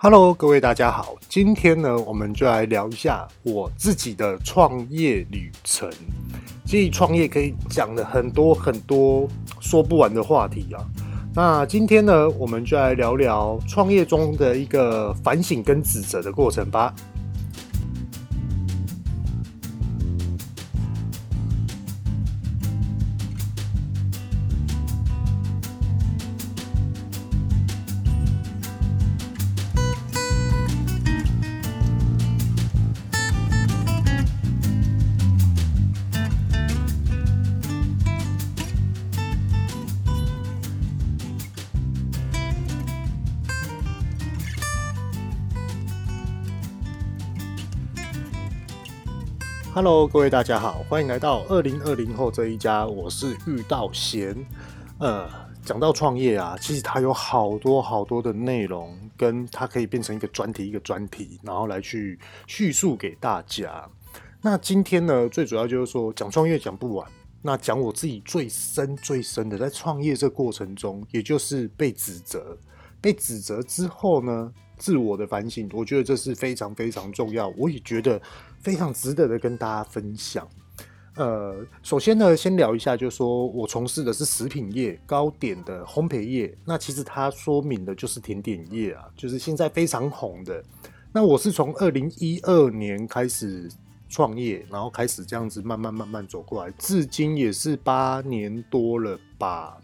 Hello，各位大家好，今天呢，我们就来聊一下我自己的创业旅程。其实创业可以讲的很多很多说不完的话题啊。那今天呢，我们就来聊聊创业中的一个反省跟指责的过程吧。Hello，各位大家好，欢迎来到二零二零后这一家，我是玉道贤。呃，讲到创业啊，其实它有好多好多的内容，跟它可以变成一个专题一个专题，然后来去叙述给大家。那今天呢，最主要就是说讲创业讲不完，那讲我自己最深最深的在创业这过程中，也就是被指责，被指责之后呢，自我的反省，我觉得这是非常非常重要，我也觉得。非常值得的跟大家分享。呃，首先呢，先聊一下，就是说我从事的是食品业，糕点的烘焙业。那其实它说明的就是甜点业啊，就是现在非常红的。那我是从二零一二年开始创业，然后开始这样子慢慢慢慢走过来，至今也是八年多了吧。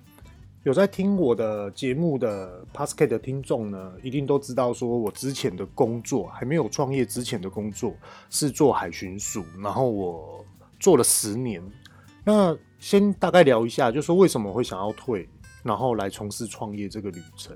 有在听我的节目的 p a s c a t 的听众呢，一定都知道，说我之前的工作还没有创业之前的工作是做海巡署，然后我做了十年。那先大概聊一下，就是说为什么会想要退，然后来从事创业这个旅程。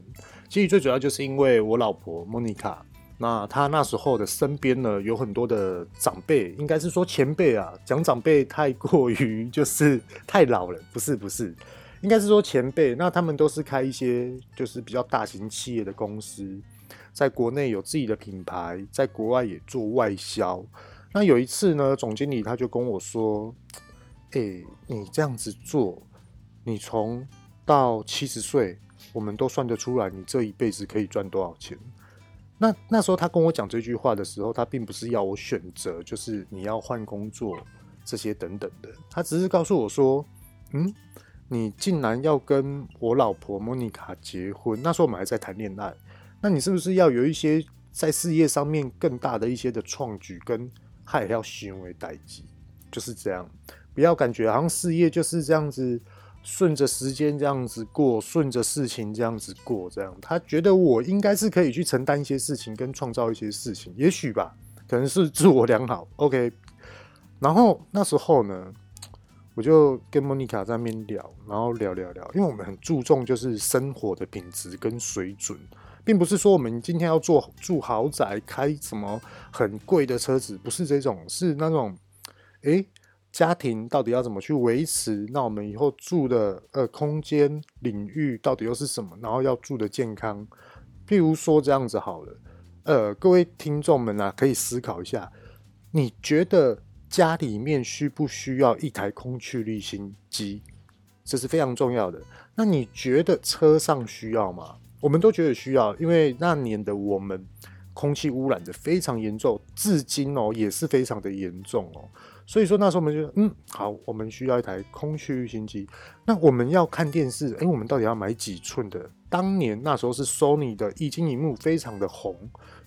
其实最主要就是因为我老婆 Monica，那她那时候的身边呢有很多的长辈，应该是说前辈啊，讲长辈太过于就是太老了，不是不是。应该是说前辈，那他们都是开一些就是比较大型企业的公司，在国内有自己的品牌，在国外也做外销。那有一次呢，总经理他就跟我说：“欸，你这样子做，你从到七十岁，我们都算得出来，你这一辈子可以赚多少钱。”那那时候他跟我讲这句话的时候，他并不是要我选择，就是你要换工作这些等等的，他只是告诉我说：“嗯。”你竟然要跟我老婆莫妮卡结婚？那时候我们还在谈恋爱。那你是不是要有一些在事业上面更大的一些的创举，跟还要行为代际？就是这样，不要感觉好像事业就是这样子，顺着时间这样子过，顺着事情这样子过，这样。他觉得我应该是可以去承担一些事情，跟创造一些事情，也许吧，可能是自我良好。OK，然后那时候呢？我就跟莫妮卡在那边聊，然后聊聊聊，因为我们很注重就是生活的品质跟水准，并不是说我们今天要做住豪宅，开什么很贵的车子，不是这种，是那种，诶，家庭到底要怎么去维持？那我们以后住的呃空间领域到底又是什么？然后要住的健康，譬如说这样子好了，呃，各位听众们啊，可以思考一下，你觉得？家里面需不需要一台空气滤芯机？这是非常重要的。那你觉得车上需要吗？我们都觉得需要，因为那年的我们空气污染的非常严重，至今哦也是非常的严重哦。所以说那时候我们就嗯好，我们需要一台空气滤芯机。那我们要看电视，诶，我们到底要买几寸的？当年那时候是 Sony 的液晶萤幕非常的红，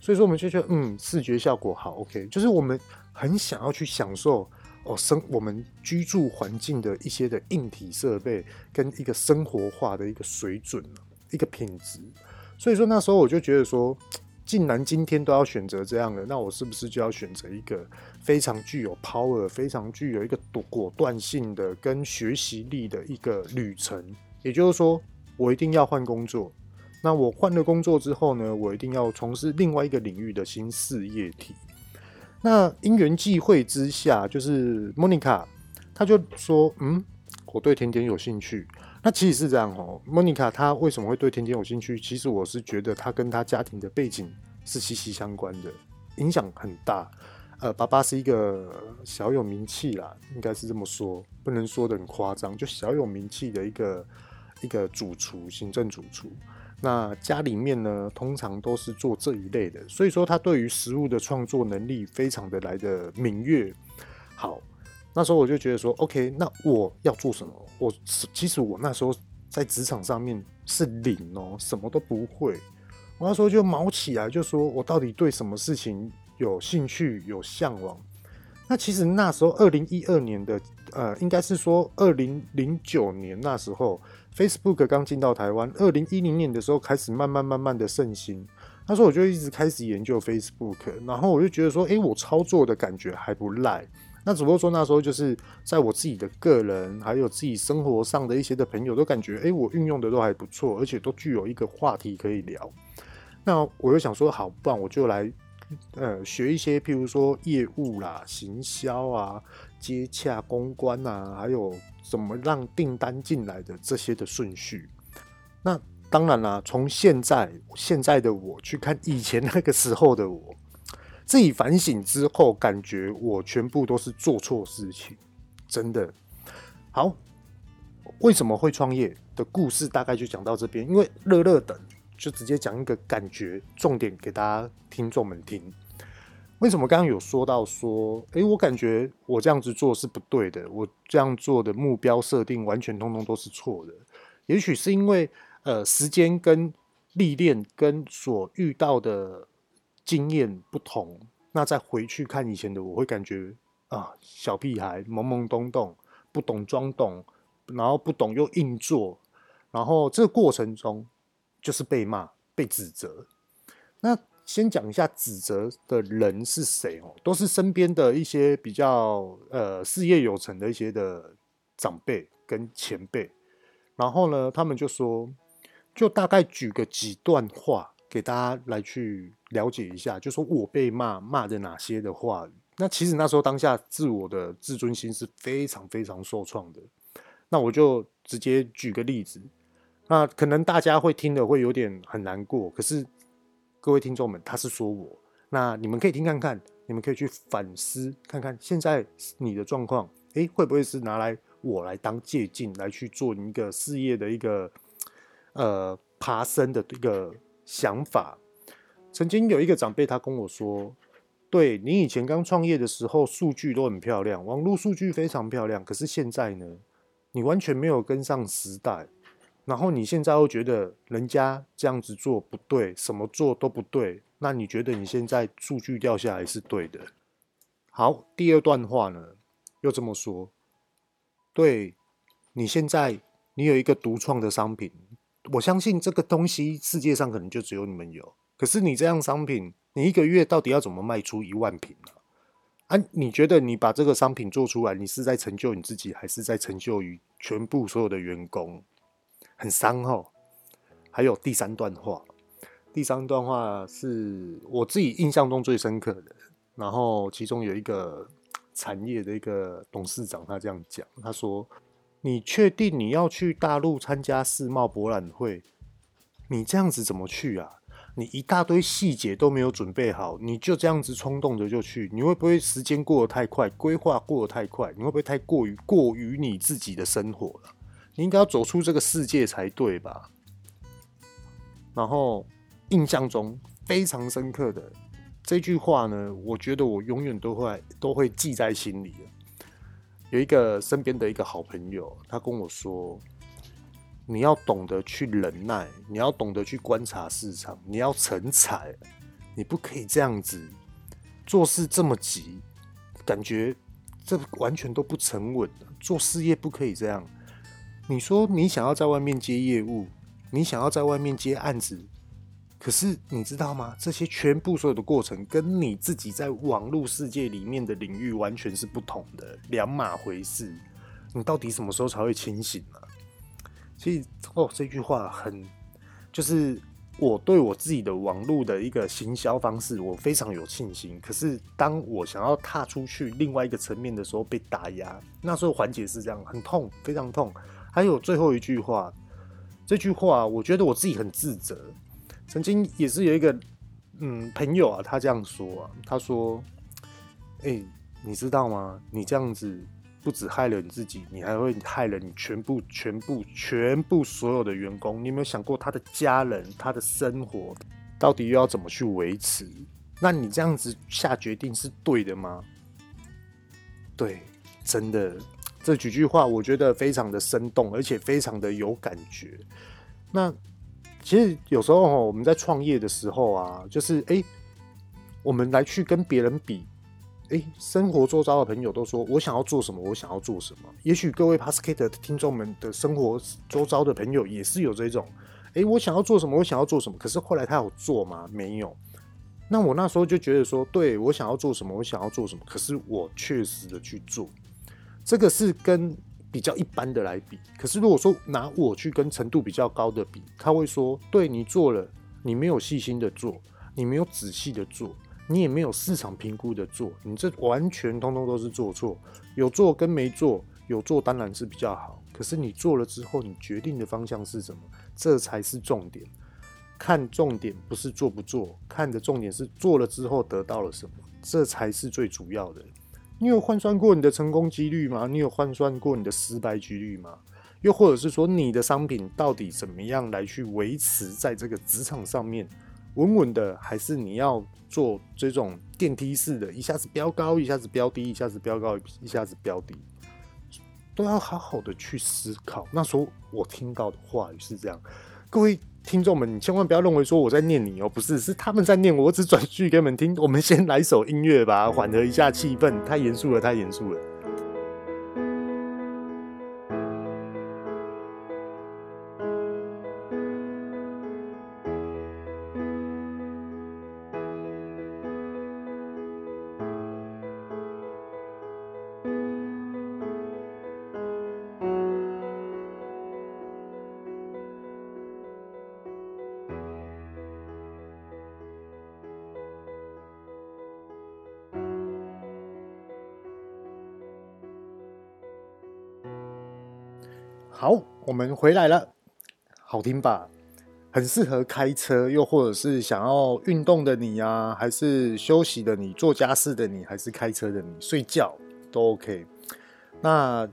所以说我们就觉得嗯视觉效果好 OK，就是我们。很想要去享受哦生我们居住环境的一些的硬体设备跟一个生活化的一个水准一个品质，所以说那时候我就觉得说，既然今天都要选择这样的，那我是不是就要选择一个非常具有 power、非常具有一个果断性的跟学习力的一个旅程？也就是说，我一定要换工作。那我换了工作之后呢，我一定要从事另外一个领域的新事业体。那因缘际会之下，就是莫妮卡，她就说：“嗯，我对甜点有兴趣。”那其实是这样哦。莫妮卡她为什么会对甜点有兴趣？其实我是觉得她跟她家庭的背景是息息相关的，影响很大。呃，爸爸是一个小有名气啦，应该是这么说，不能说得很夸张，就小有名气的一个一个主厨，行政主厨。那家里面呢，通常都是做这一类的，所以说他对于食物的创作能力非常的来的敏锐。好，那时候我就觉得说，OK，那我要做什么？我其实我那时候在职场上面是零哦，什么都不会。我那时候就毛起来，就说我到底对什么事情有兴趣、有向往？那其实那时候二零一二年的，呃，应该是说二零零九年那时候。Facebook 刚进到台湾，二零一零年的时候开始慢慢慢慢的盛行。那时候我就一直开始研究 Facebook，然后我就觉得说，诶，我操作的感觉还不赖。那只不过说那时候就是在我自己的个人还有自己生活上的一些的朋友都感觉，诶，我运用的都还不错，而且都具有一个话题可以聊。那我就想说，好，不然我就来呃学一些，譬如说业务啦、行销啊、接洽、公关啊，还有。怎么让订单进来的这些的顺序？那当然啦，从现在现在的我去看以前那个时候的我，自己反省之后，感觉我全部都是做错事情，真的。好，为什么会创业的故事大概就讲到这边，因为乐乐等就直接讲一个感觉重点给大家听众们听。为什么刚刚有说到说，诶，我感觉我这样子做是不对的，我这样做的目标设定完全通通都是错的。也许是因为呃时间跟历练跟所遇到的经验不同，那再回去看以前的我会感觉啊，小屁孩懵懵懂懂，不懂装懂，然后不懂又硬做，然后这个过程中就是被骂被指责，那。先讲一下指责的人是谁哦，都是身边的一些比较呃事业有成的一些的长辈跟前辈，然后呢，他们就说，就大概举个几段话给大家来去了解一下，就说我被骂骂的哪些的话语。那其实那时候当下自我的自尊心是非常非常受创的。那我就直接举个例子，那可能大家会听的会有点很难过，可是。各位听众们，他是说我，那你们可以听看看，你们可以去反思看看，现在你的状况，诶，会不会是拿来我来当借镜，来去做一个事业的一个呃爬升的一个想法？曾经有一个长辈他跟我说，对，你以前刚创业的时候，数据都很漂亮，网络数据非常漂亮，可是现在呢，你完全没有跟上时代。然后你现在又觉得人家这样子做不对，什么做都不对，那你觉得你现在数据掉下来是对的？好，第二段话呢，又这么说，对，你现在你有一个独创的商品，我相信这个东西世界上可能就只有你们有。可是你这样商品，你一个月到底要怎么卖出一万瓶呢？啊，你觉得你把这个商品做出来，你是在成就你自己，还是在成就于全部所有的员工？很伤哦，还有第三段话，第三段话是我自己印象中最深刻的。然后其中有一个产业的一个董事长，他这样讲，他说：“你确定你要去大陆参加世贸博览会？你这样子怎么去啊？你一大堆细节都没有准备好，你就这样子冲动的就去，你会不会时间过得太快，规划过得太快？你会不会太过于过于你自己的生活了？”应该要走出这个世界才对吧？然后印象中非常深刻的这句话呢，我觉得我永远都会都会记在心里。有一个身边的一个好朋友，他跟我说：“你要懂得去忍耐，你要懂得去观察市场，你要成才，你不可以这样子做事这么急，感觉这完全都不沉稳。做事业不可以这样。”你说你想要在外面接业务，你想要在外面接案子，可是你知道吗？这些全部所有的过程，跟你自己在网络世界里面的领域完全是不同的，两码回事。你到底什么时候才会清醒呢？其实哦，这句话很，就是我对我自己的网络的一个行销方式，我非常有信心。可是当我想要踏出去另外一个层面的时候，被打压，那时候环节是这样，很痛，非常痛。还有最后一句话，这句话我觉得我自己很自责。曾经也是有一个嗯朋友啊，他这样说啊，他说：“哎、你知道吗？你这样子不止害了你自己，你还会害了你全部、全部、全部所有的员工。你有没有想过他的家人、他的生活到底又要怎么去维持？那你这样子下决定是对的吗？对，真的，这几句话我觉得非常的生动，而且非常的有感觉。那其实有时候我们在创业的时候啊，就是哎、我们来去跟别人比。哎，生活周遭的朋友都说我想要做什么，我想要做什么。也许各位 Podcast 的听众们的生活周遭的朋友也是有这种，哎，我想要做什么，我想要做什么。可是后来他有做吗？没有。那我那时候就觉得说，对，我想要做什么，我想要做什么。可是我确实的去做，这个是跟比较一般的来比。可是如果说拿我去跟程度比较高的比，他会说，对，你做了，你没有细心的做，你没有仔细的做。你也没有市场评估的做，你这完全通通都是做错。有做跟没做，有做当然是比较好。可是你做了之后，你决定的方向是什么？这才是重点。看重点不是做不做，看的重点是做了之后得到了什么，这才是最主要的。你有换算过你的成功几率吗？你有换算过你的失败几率吗？又或者是说，你的商品到底怎么样来去维持在这个职场上面？稳稳的，还是你要做这种电梯式的，一下子飙高，一下子飙低，一下子飙高，一下子飙低，都要好好的去思考。那时候我听到的话语是这样，各位听众们，你千万不要认为说我在念你哦，不是，是他们在念我，我只转述给你们听。我们先来首音乐吧，缓和一下气氛，太严肃了，太严肃了。好，我们回来了，好听吧？很适合开车，又或者是想要运动的你啊，还是休息的你，做家事的你，还是开车的你，睡觉都 OK。那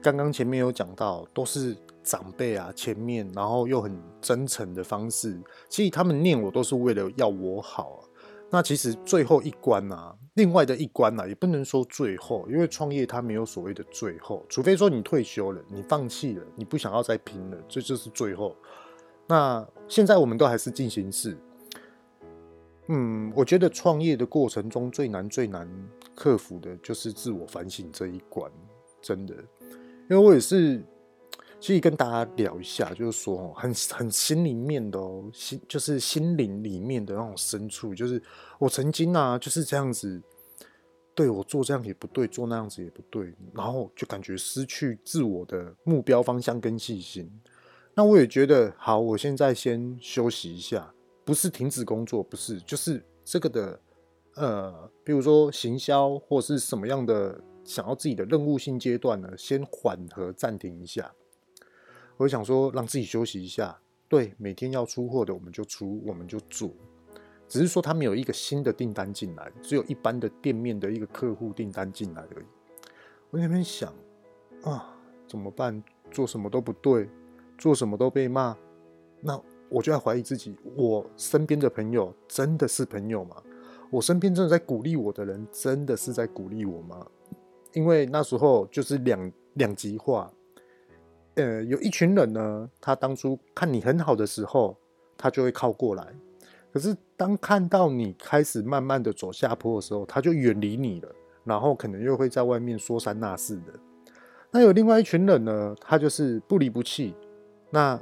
刚刚前面有讲到，都是长辈啊，前面然后又很真诚的方式，其实他们念我都是为了要我好。那其实最后一关啊。另外的一关啊，也不能说最后，因为创业它没有所谓的最后，除非说你退休了，你放弃了，你不想要再拼了，这就是最后。那现在我们都还是进行式。嗯，我觉得创业的过程中最难最难克服的就是自我反省这一关，真的，因为我也是。所以跟大家聊一下，就是说，很很心里面的哦，心就是心灵里面的那种深处，就是我曾经啊，就是这样子，对我做这样也不对，做那样子也不对，然后就感觉失去自我的目标方向跟信心。那我也觉得，好，我现在先休息一下，不是停止工作，不是，就是这个的，呃，比如说行销或是什么样的，想要自己的任务性阶段呢，先缓和暂停一下。我想说，让自己休息一下。对，每天要出货的，我们就出，我们就做。只是说，他没有一个新的订单进来，只有一般的店面的一个客户订单进来而已。我那边想啊，怎么办？做什么都不对，做什么都被骂。那我就在怀疑自己：我身边的朋友真的是朋友吗？我身边真的在鼓励我的人，真的是在鼓励我吗？因为那时候就是两两极化。呃，有一群人呢，他当初看你很好的时候，他就会靠过来。可是当看到你开始慢慢的走下坡的时候，他就远离你了。然后可能又会在外面说三道四的。那有另外一群人呢，他就是不离不弃，那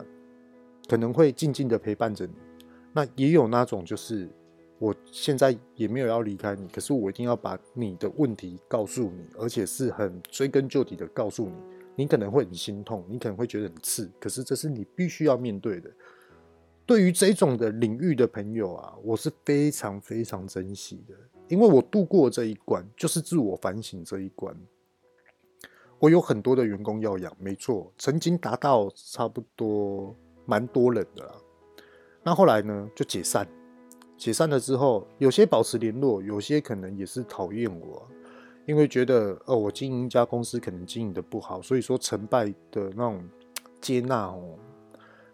可能会静静的陪伴着你。那也有那种就是，我现在也没有要离开你，可是我一定要把你的问题告诉你，而且是很追根究底的告诉你。你可能会很心痛，你可能会觉得很刺，可是这是你必须要面对的。对于这种的领域的朋友啊，我是非常非常珍惜的，因为我度过这一关，就是自我反省这一关。我有很多的员工要养，没错，曾经达到差不多蛮多人的啦。那后来呢，就解散，解散了之后，有些保持联络，有些可能也是讨厌我。因为觉得哦，我经营一家公司可能经营的不好，所以说成败的那种接纳哦，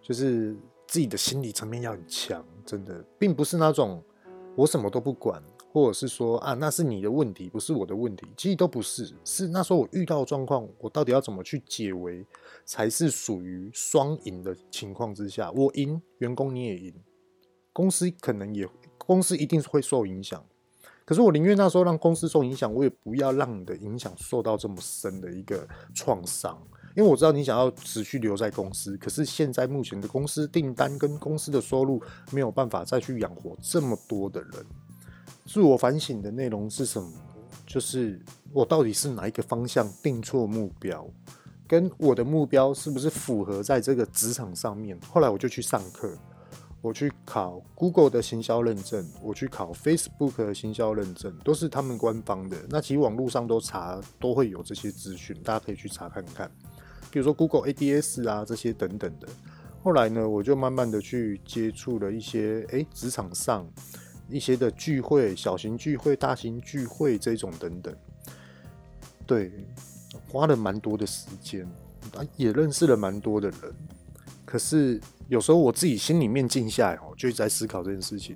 就是自己的心理层面要很强，真的，并不是那种我什么都不管。或者是说啊，那是你的问题，不是我的问题。其实都不是，是那时候我遇到状况，我到底要怎么去解围，才是属于双赢的情况之下。我赢，员工你也赢，公司可能也，公司一定是会受影响。可是我宁愿那时候让公司受影响，我也不要让你的影响受到这么深的一个创伤。因为我知道你想要持续留在公司，可是现在目前的公司订单跟公司的收入没有办法再去养活这么多的人。自我反省的内容是什么？就是我到底是哪一个方向定错目标，跟我的目标是不是符合在这个职场上面？后来我就去上课，我去考 Google 的行销认证，我去考 Facebook 的行销认证，都是他们官方的。那其实网络上都查都会有这些资讯，大家可以去查看看。比如说 Google ADS 啊这些等等的。后来呢，我就慢慢的去接触了一些，诶，职场上。一些的聚会，小型聚会、大型聚会这种等等，对，花了蛮多的时间，啊也认识了蛮多的人。可是有时候我自己心里面静下来哦，就一直在思考这件事情。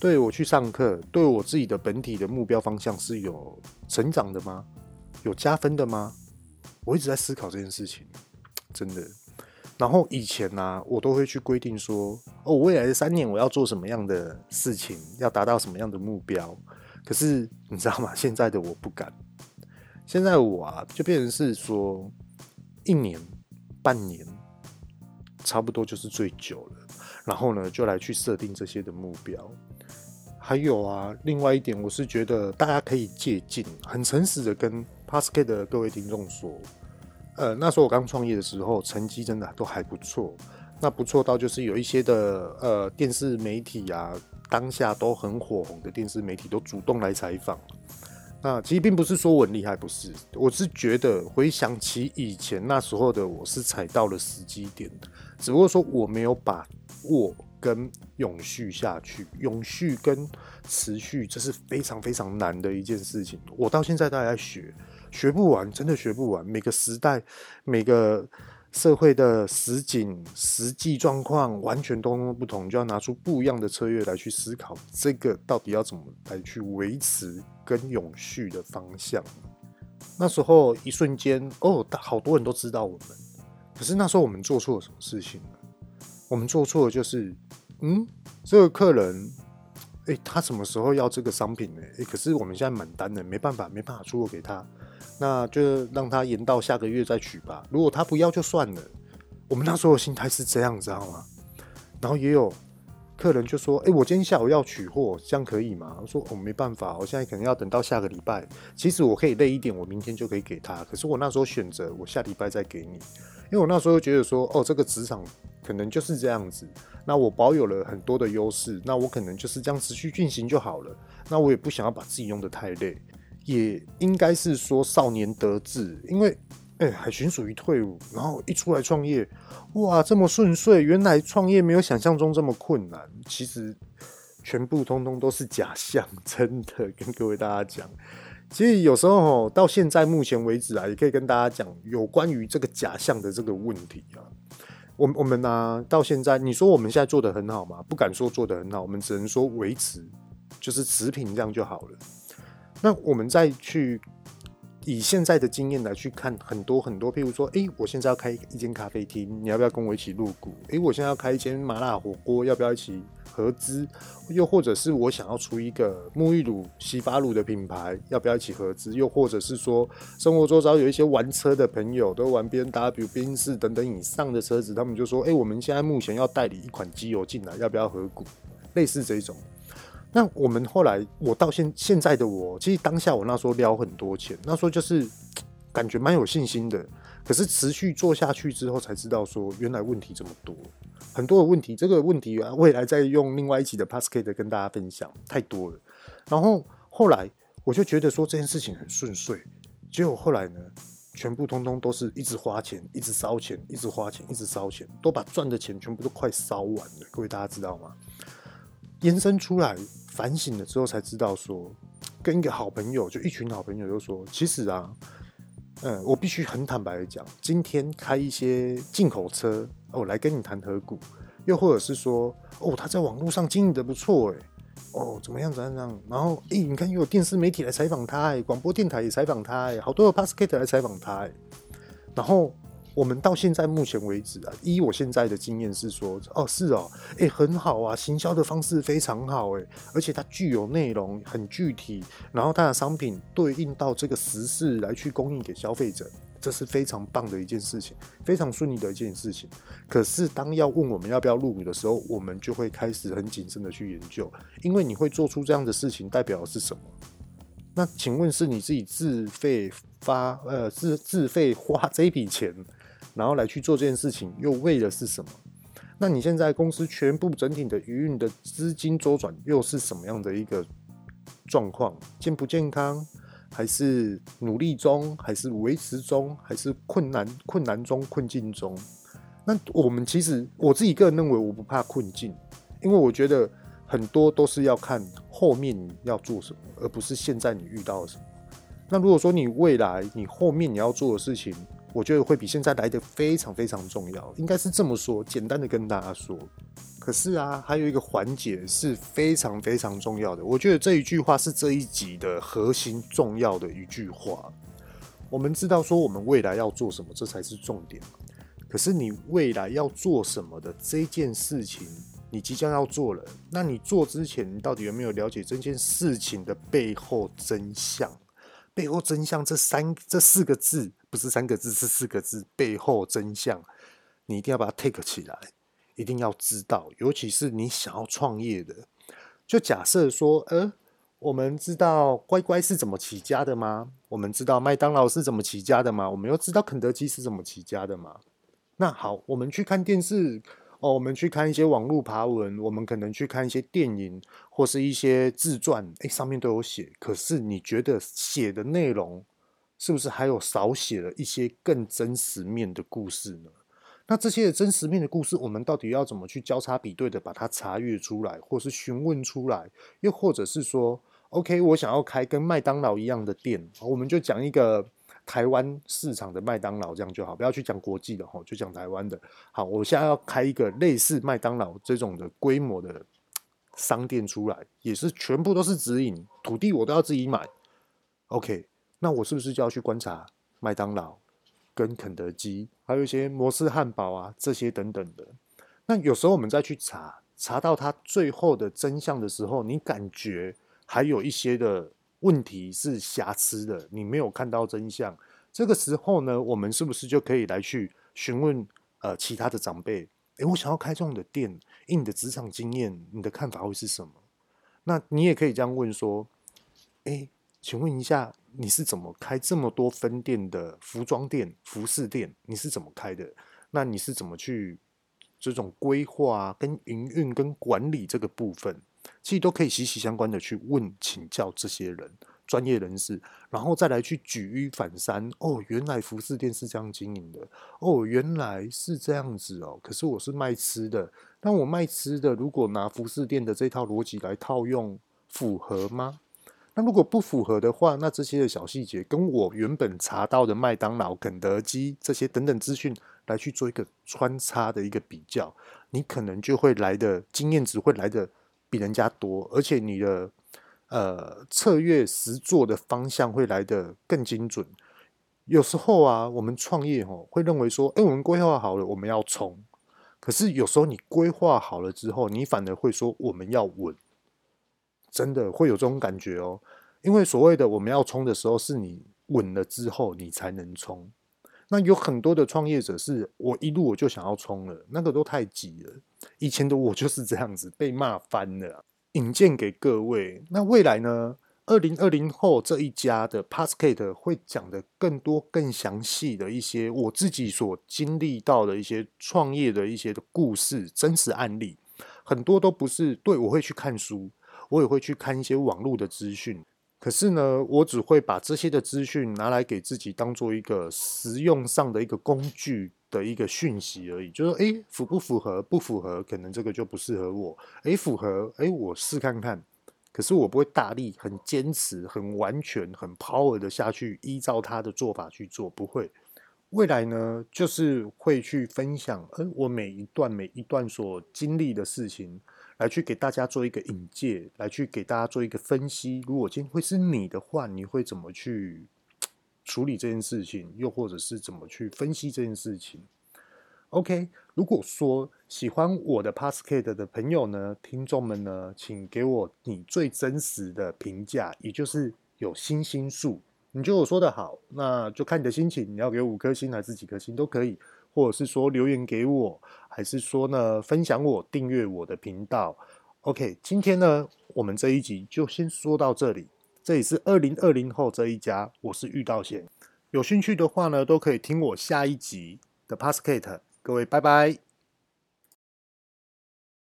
对，我去上课，对我自己的本体的目标方向是有成长的吗？有加分的吗？我一直在思考这件事情，真的。然后以前呢、啊，我都会去规定说，哦，未来的三年我要做什么样的事情，要达到什么样的目标。可是你知道吗？现在的我不敢。现在我啊，就变成是说，一年、半年，差不多就是最久了。然后呢，就来去设定这些的目标。还有啊，另外一点，我是觉得大家可以借鉴，很诚实的跟 p a s c a 的各位听众说。呃，那时候我刚创业的时候，成绩真的都还不错。那不错到就是有一些的呃电视媒体啊，当下都很火红的电视媒体都主动来采访。那其实并不是说我很厉害，不是，我是觉得回想起以前那时候的我是踩到了时机点，只不过说我没有把握跟永续下去，永续跟持续，这是非常非常难的一件事情。我到现在都还在学。学不完，真的学不完。每个时代、每个社会的实景、实际状况完全都不同，就要拿出不一样的策略来去思考，这个到底要怎么来去维持跟永续的方向。那时候一瞬间，哦，好多人都知道我们，可是那时候我们做错了什么事情呢？我们做错的就是，嗯，这个客人。诶、他什么时候要这个商品呢？诶、可是我们现在满单了，没办法，没办法出货给他，那就让他延到下个月再取吧。如果他不要就算了。我们那时候的心态是这样，知道吗？然后也有客人就说：“诶、我今天下午要取货，这样可以吗？”我说：“、哦、没办法，我现在可能要等到下个礼拜。其实我可以累一点，我明天就可以给他。可是我那时候选择我下礼拜再给你，因为我那时候觉得说，哦，这个职场。”可能就是这样子，那我保有了很多的优势，那我可能就是这样持续进行就好了。那我也不想要把自己用得太累，也应该是说少年得志，因为哎、海巡属于退伍，然后一出来创业，哇，这么顺遂，原来创业没有想象中这么困难，其实全部通通都是假象，真的跟各位大家讲，其实有时候吼到现在目前为止啊，也可以跟大家讲有关于这个假象的这个问题啊。我我们呢、到现在你说我们现在做得很好吗？不敢说做得很好，我们只能说维持，就是持平这样就好了。那我们再去以现在的经验来去看很多很多，譬如说，诶，我现在要开一间咖啡厅，你要不要跟我一起入股？诶，我现在要开一间麻辣火锅，要不要一起？合资，又或者是我想要出一个沐浴乳、洗发乳的品牌，要不要一起合资？又或者是说，生活周遭有一些玩车的朋友，都玩 BMW、宾士等等以上的车子，他们就说：“哎、我们现在目前要代理一款机油进来，要不要合股？”类似这种。那我们后来，我到现现在的我，其实当下我那时候撩很多钱，那时候就是感觉蛮有信心的。可是持续做下去之后，才知道说原来问题这么多。很多的问题，这个问题啊，未来再用另外一期的 Podcast 跟大家分享，太多了。然后后来我就觉得说这件事情很顺遂，结果后来呢，全部通通都是一直花钱，一直烧钱，一直花钱，一直烧钱，都把赚的钱全部都快烧完了。各位大家知道吗？延伸出来反省了之后才知道说，跟一个好朋友，就一群好朋友就说，其实啊，嗯，我必须很坦白的讲，今天开一些进口车，哦来跟你谈合股，又或者是说，哦，他在网络上经营的不错，哎，哦，怎么样怎么样，然后，哎，你看又有电视媒体来采访他，哎，广播电台也采访他，哎，好多的 Pascal 来采访他，哎，然后。我们到现在目前为止啊，依我现在的经验是说，哦，是哦，诶，很好啊，行销的方式非常好，诶，而且它具有内容，很具体，然后它的商品对应到这个时事来去供应给消费者，这是非常棒的一件事情，非常顺利的一件事情。可是当要问我们要不要入股的时候，我们就会开始很谨慎的去研究，因为你会做出这样的事情，代表的是什么？那请问是你自己自费发，呃，自自费花这笔钱？然后来去做这件事情，又为的是什么？那你现在公司全部整体的营运的资金周转又是什么样的一个状况？健不健康？还是努力中？还是维持中？还是困难困难中困境中？那我们其实我自己个人认为，我不怕困境，因为我觉得很多都是要看后面要做什么，而不是现在你遇到了什么。那如果说你未来你后面你要做的事情，我觉得会比现在来得非常非常重要，应该是这么说，简单的跟大家说。可是啊，还有一个环节是非常非常重要的。我觉得这一句话是这一集的核心重要的一句话。我们知道说我们未来要做什么，这才是重点。可是你未来要做什么的这件事情，你即将要做了，那你做之前，你到底有没有了解这件事情的背后真相？背后真相这三这四个字。不是三个字，是四个字。背后真相，你一定要把它 take 起来，一定要知道。尤其是你想要创业的，就假设说，呃，我们知道乖乖是怎么起家的吗？我们知道麦当劳是怎么起家的吗？我们又知道肯德基是怎么起家的吗？那好，我们去看电视。哦，我们去看一些网络爬文，我们可能去看一些电影或是一些自传，诶，上面都有写。可是你觉得写的内容是不是还有少写了一些更真实面的故事呢？那这些真实面的故事，我们到底要怎么去交叉比对的把它查阅出来，或是询问出来？又或者是说，OK，我想要开跟麦当劳一样的店，我们就讲一个。台湾市场的麦当劳这样就好，不要去讲国际的哈，就讲台湾的。好，我现在要开一个类似麦当劳这种的规模的商店出来，也是全部都是直营，土地我都要自己买。OK，那我是不是就要去观察麦当劳跟肯德基，还有一些摩斯汉堡啊这些等等的？那有时候我们再去查，查到它最后的真相的时候，你感觉还有一些的。问题是瑕疵的，你没有看到真相。这个时候呢，我们是不是就可以来去询问呃其他的长辈？诶，我想要开这种的店，以你的职场经验，你的看法会是什么？那你也可以这样问说：诶，请问一下，你是怎么开这么多分店的服装店、服饰店？你是怎么开的？那你是怎么去这种规划、跟营运、跟管理这个部分？其实都可以息息相关的去问请教这些人专业人士，然后再来去举一反三。哦，原来服饰店是这样经营的。哦，原来是这样子哦。可是我是卖吃的，那我卖吃的，如果拿服饰店的这套逻辑来套用，符合吗？那如果不符合的话，那这些的小细节跟我原本查到的麦当劳、肯德基这些等等资讯来去做一个穿插的一个比较，你可能就会来的经验值会来的。比人家多，而且你的呃策略实作的方向会来的更精准。有时候啊，我们创业吼会认为说，哎，我们规划好了，我们要冲。可是有时候你规划好了之后，你反而会说我们要稳，真的会有这种感觉哦。因为所谓的我们要冲的时候，是你稳了之后你才能冲。那有很多的创业者是我一路我就想要冲了，那个都太急了。以前的我就是这样子被骂翻了。引荐给各位，那未来呢？二零二零后这一家的 Podcast 会讲的更多、更详细的一些我自己所经历到的一些创业的一些的故事、真实案例，很多都不是对，我会去看书，我也会去看一些网络的资讯。可是呢，我只会把这些的资讯拿来给自己当做一个实用上的一个工具的一个讯息而已。就是说，诶，符不符合？不符合，可能这个就不适合我。诶，符合，诶，我试看看。可是我不会大力、很坚持、很完全、很 power 的下去依照他的做法去做，不会。未来呢，就是会去分享，嗯，我每一段每一段所经历的事情，来去给大家做一个引介，来去给大家做一个分析。如果今天会是你的话，你会怎么去处理这件事情？又或者是怎么去分析这件事情？OK，如果说喜欢我的 Podcast 的朋友呢，听众们呢，请给我你最真实的评价，也就是有星星数。你觉得我说的好，那就看你的心情，你要给五颗星还是几颗星都可以，或者是说留言给我，还是说呢分享我订阅我的频道。OK，今天呢我们这一集就先说到这里，这里是二零二零后这一家，我是玉道贤，有兴趣的话呢都可以听我下一集的 p a s s c a t e。各位，拜拜。